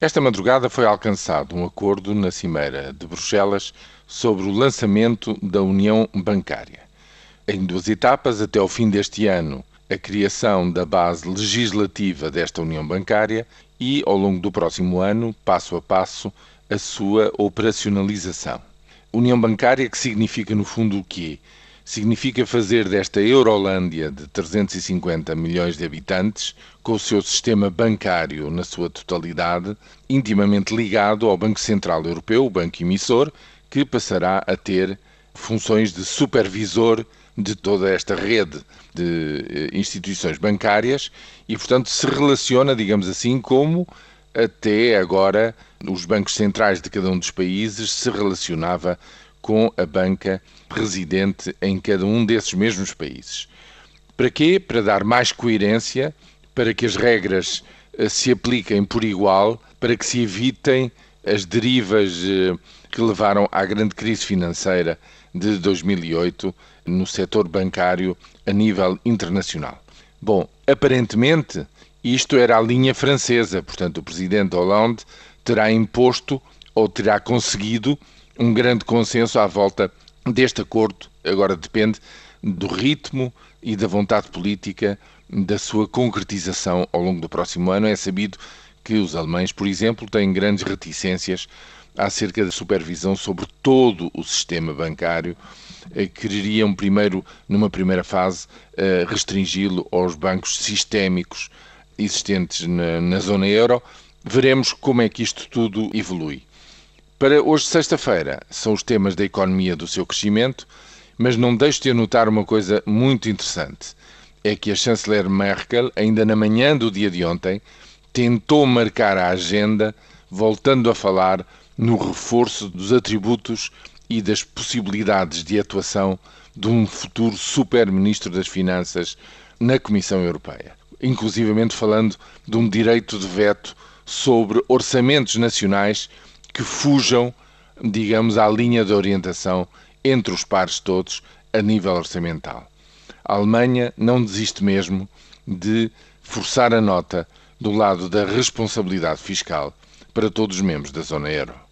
Esta madrugada foi alcançado um acordo na Cimeira de Bruxelas sobre o lançamento da União Bancária. Em duas etapas, até ao fim deste ano, a criação da base legislativa desta União Bancária e, ao longo do próximo ano, passo a passo, a sua operacionalização. União Bancária que significa, no fundo, o quê? Significa fazer desta Eurolândia de 350 milhões de habitantes, com o seu sistema bancário na sua totalidade, intimamente ligado ao Banco Central Europeu, o banco emissor, que passará a ter funções de supervisor de toda esta rede de eh, instituições bancárias e, portanto, se relaciona, digamos assim, como até agora os bancos centrais de cada um dos países se relacionava com a banca residente em cada um desses mesmos países. Para quê? Para dar mais coerência, para que as regras eh, se apliquem por igual, para que se evitem as derivas eh, que levaram à grande crise financeira de 2008 no setor bancário a nível internacional. Bom, aparentemente isto era a linha francesa, portanto o presidente Hollande terá imposto ou terá conseguido um grande consenso à volta deste acordo. Agora depende do ritmo e da vontade política da sua concretização ao longo do próximo ano. É sabido que os alemães, por exemplo, têm grandes reticências acerca da supervisão sobre todo o sistema bancário. Eh, quereriam primeiro, numa primeira fase, eh, restringi-lo aos bancos sistémicos existentes na, na zona euro. Veremos como é que isto tudo evolui. Para hoje, sexta-feira, são os temas da economia do seu crescimento, mas não deixe de anotar uma coisa muito interessante. É que a chanceler Merkel, ainda na manhã do dia de ontem, tentou marcar a agenda, voltando a falar no reforço dos atributos e das possibilidades de atuação de um futuro super-ministro das Finanças na Comissão Europeia. Inclusivamente falando de um direito de veto sobre orçamentos nacionais que fujam, digamos, à linha de orientação entre os pares todos a nível orçamental. A Alemanha não desiste mesmo de forçar a nota do lado da responsabilidade fiscal para todos os membros da zona euro.